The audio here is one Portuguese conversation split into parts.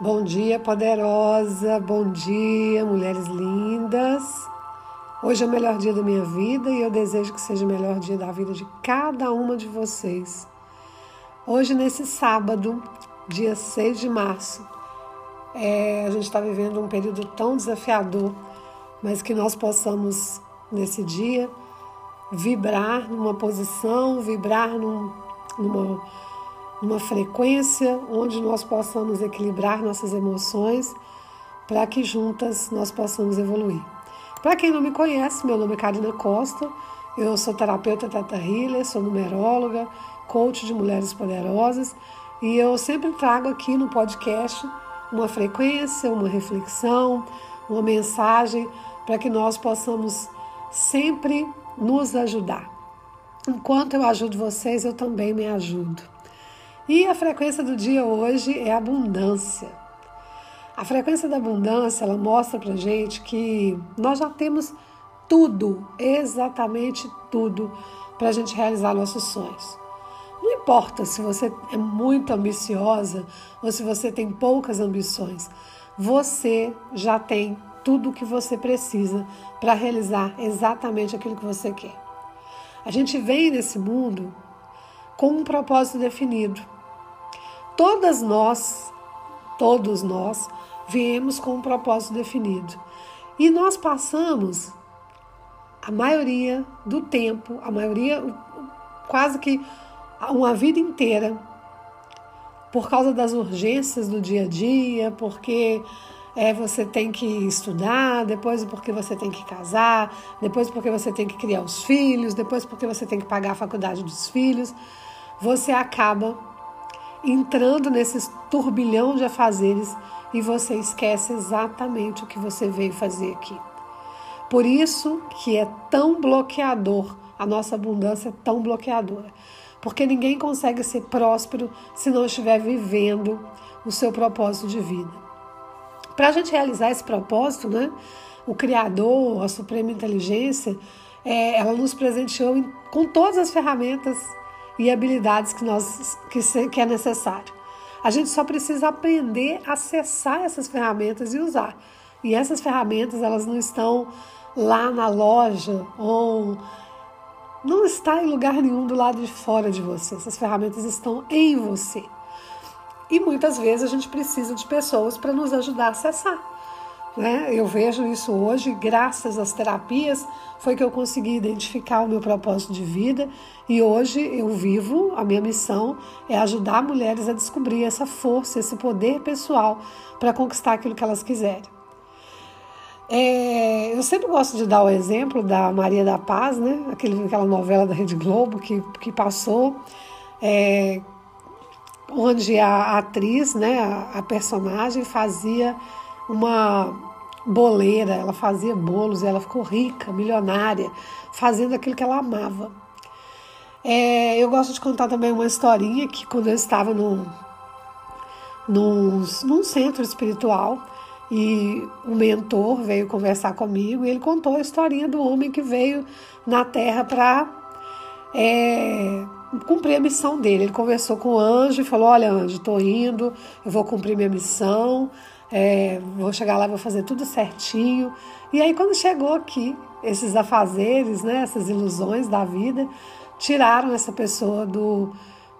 Bom dia, poderosa. Bom dia, mulheres lindas. Hoje é o melhor dia da minha vida e eu desejo que seja o melhor dia da vida de cada uma de vocês. Hoje, nesse sábado, dia 6 de março, é, a gente está vivendo um período tão desafiador, mas que nós possamos, nesse dia, vibrar numa posição, vibrar num, numa, numa frequência onde nós possamos equilibrar nossas emoções para que juntas nós possamos evoluir. Para quem não me conhece, meu nome é Karina Costa, eu sou terapeuta Teta Healer, sou numeróloga, coach de mulheres poderosas e eu sempre trago aqui no podcast uma frequência, uma reflexão, uma mensagem para que nós possamos sempre nos ajudar. Enquanto eu ajudo vocês, eu também me ajudo. E a frequência do dia hoje é abundância. A frequência da abundância, ela mostra pra gente que nós já temos tudo, exatamente tudo, para a gente realizar nossos sonhos. Não importa se você é muito ambiciosa ou se você tem poucas ambições, você já tem tudo o que você precisa para realizar exatamente aquilo que você quer. A gente vem nesse mundo com um propósito definido. Todas nós, todos nós, viemos com um propósito definido. E nós passamos a maioria do tempo, a maioria, quase que uma vida inteira, por causa das urgências do dia a dia, porque é, você tem que estudar, depois porque você tem que casar, depois porque você tem que criar os filhos, depois porque você tem que pagar a faculdade dos filhos, você acaba entrando nesse turbilhão de afazeres e você esquece exatamente o que você veio fazer aqui. Por isso que é tão bloqueador, a nossa abundância é tão bloqueadora. Porque ninguém consegue ser próspero se não estiver vivendo o seu propósito de vida. Para a gente realizar esse propósito, né, o Criador, a Suprema Inteligência, é, ela nos presenteou com todas as ferramentas e habilidades que, nós, que, que é necessário. A gente só precisa aprender a acessar essas ferramentas e usar. E essas ferramentas, elas não estão lá na loja ou não está em lugar nenhum do lado de fora de você. Essas ferramentas estão em você. E muitas vezes a gente precisa de pessoas para nos ajudar a acessar. Né? Eu vejo isso hoje, graças às terapias, foi que eu consegui identificar o meu propósito de vida e hoje eu vivo, a minha missão é ajudar mulheres a descobrir essa força, esse poder pessoal para conquistar aquilo que elas quiserem. É, eu sempre gosto de dar o exemplo da Maria da Paz, né? Aquele, aquela novela da Rede Globo que, que passou, é, onde a atriz, né, a, a personagem, fazia uma boleira, ela fazia bolos, ela ficou rica, milionária, fazendo aquilo que ela amava. É, eu gosto de contar também uma historinha que quando eu estava num, num, num centro espiritual e o mentor veio conversar comigo e ele contou a historinha do homem que veio na Terra para é, cumprir a missão dele. Ele conversou com o anjo e falou: Olha, anjo, estou indo, eu vou cumprir minha missão, é, vou chegar lá, vou fazer tudo certinho. E aí, quando chegou aqui, esses afazeres, né, essas ilusões da vida, tiraram essa pessoa do,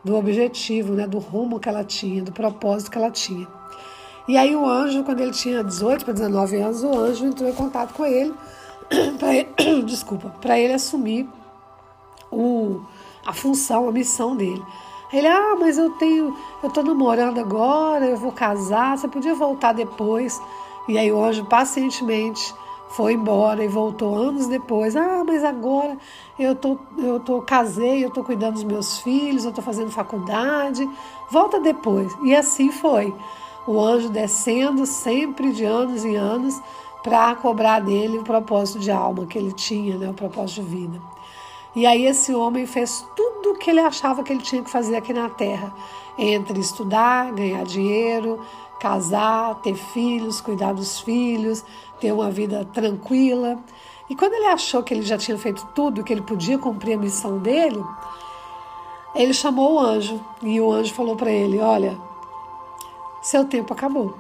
do objetivo, né, do rumo que ela tinha, do propósito que ela tinha. E aí, o anjo, quando ele tinha 18 para 19 anos, o anjo entrou em contato com ele, pra, desculpa, para ele assumir o a função, a missão dele. Ele, ah, mas eu tenho, eu tô namorando agora, eu vou casar, você podia voltar depois. E aí o anjo pacientemente foi embora e voltou anos depois. Ah, mas agora eu tô, eu tô casei, eu tô cuidando dos meus filhos, eu tô fazendo faculdade. Volta depois. E assim foi. O anjo descendo sempre de anos em anos para cobrar dele o propósito de alma que ele tinha, né, o propósito de vida. E aí esse homem fez tudo o que ele achava que ele tinha que fazer aqui na terra, entre estudar, ganhar dinheiro, casar, ter filhos, cuidar dos filhos, ter uma vida tranquila. E quando ele achou que ele já tinha feito tudo, que ele podia cumprir a missão dele, ele chamou o anjo e o anjo falou para ele: Olha, seu tempo acabou.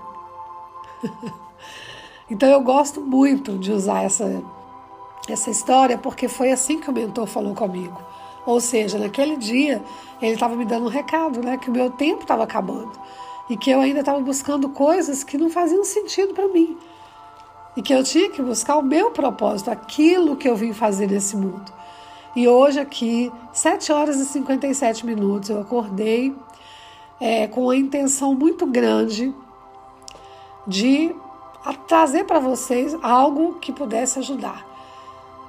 então eu gosto muito de usar essa, essa história porque foi assim que o mentor falou comigo. Ou seja, naquele dia ele estava me dando um recado, né, que o meu tempo estava acabando e que eu ainda estava buscando coisas que não faziam sentido para mim e que eu tinha que buscar o meu propósito, aquilo que eu vim fazer nesse mundo. E hoje aqui, 7 horas e 57 minutos, eu acordei é, com a intenção muito grande de trazer para vocês algo que pudesse ajudar.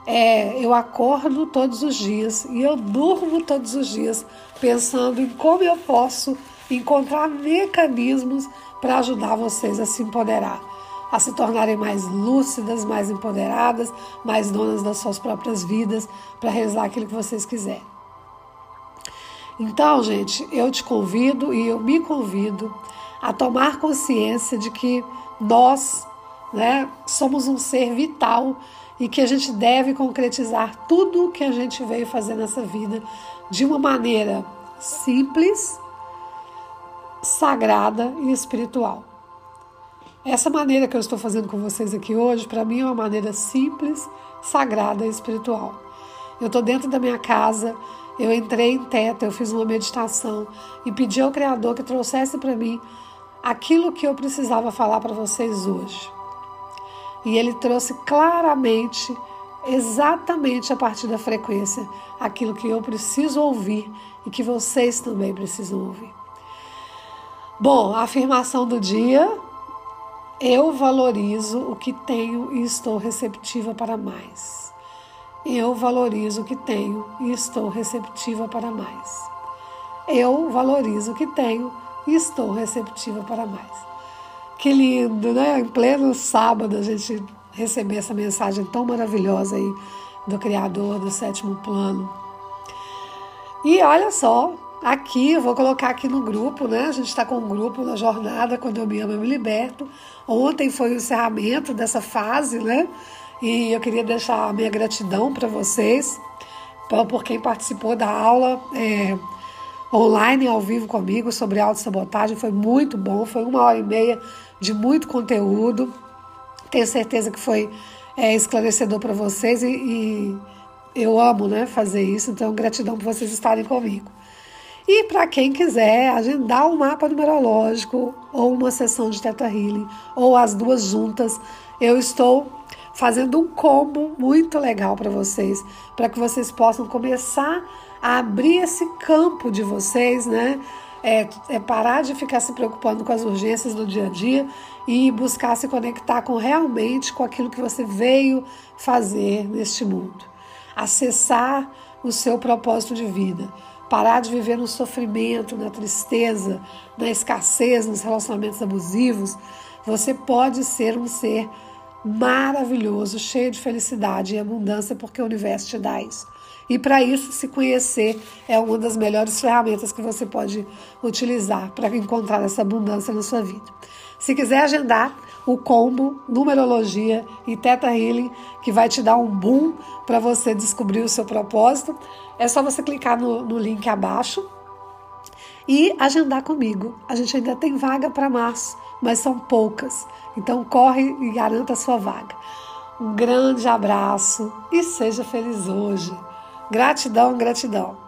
É, eu acordo todos os dias e eu durmo todos os dias pensando em como eu posso encontrar mecanismos para ajudar vocês a se empoderar a se tornarem mais lúcidas, mais empoderadas, mais donas das suas próprias vidas, para realizar aquilo que vocês quiserem. Então, gente, eu te convido e eu me convido a tomar consciência de que nós né, somos um ser vital e que a gente deve concretizar tudo o que a gente veio fazer nessa vida de uma maneira simples, sagrada e espiritual. Essa maneira que eu estou fazendo com vocês aqui hoje, para mim é uma maneira simples, sagrada e espiritual. Eu estou dentro da minha casa, eu entrei em teta, eu fiz uma meditação e pedi ao Criador que trouxesse para mim aquilo que eu precisava falar para vocês hoje. E ele trouxe claramente, exatamente a partir da frequência, aquilo que eu preciso ouvir e que vocês também precisam ouvir. Bom, a afirmação do dia eu valorizo o que tenho e estou receptiva para mais. Eu valorizo o que tenho e estou receptiva para mais. Eu valorizo o que tenho e estou receptiva para mais. Que lindo, né? Em pleno sábado a gente receber essa mensagem tão maravilhosa aí do Criador do sétimo plano. E olha só, aqui, eu vou colocar aqui no grupo, né? A gente está com um grupo na jornada Quando Eu Me Amo, Eu Me Liberto. Ontem foi o encerramento dessa fase, né? E eu queria deixar a minha gratidão para vocês, por quem participou da aula é, online, ao vivo comigo, sobre autossabotagem. Foi muito bom, foi uma hora e meia de muito conteúdo. Tenho certeza que foi é, esclarecedor para vocês e, e eu amo né, fazer isso, então gratidão por vocês estarem comigo. E para quem quiser agendar um mapa numerológico ou uma sessão de Teta Healing ou as duas juntas, eu estou fazendo um combo muito legal para vocês, para que vocês possam começar a abrir esse campo de vocês, né? É, é, parar de ficar se preocupando com as urgências do dia a dia e buscar se conectar com realmente com aquilo que você veio fazer neste mundo. Acessar o seu propósito de vida parar de viver no sofrimento, na tristeza, na escassez, nos relacionamentos abusivos, você pode ser um ser maravilhoso, cheio de felicidade e abundância, porque o universo te dá isso. E para isso, se conhecer é uma das melhores ferramentas que você pode utilizar para encontrar essa abundância na sua vida. Se quiser agendar o combo numerologia e teta healing, que vai te dar um boom para você descobrir o seu propósito, é só você clicar no, no link abaixo e agendar comigo. A gente ainda tem vaga para março, mas são poucas. Então corre e garanta a sua vaga. Um grande abraço e seja feliz hoje. Gratidão, gratidão.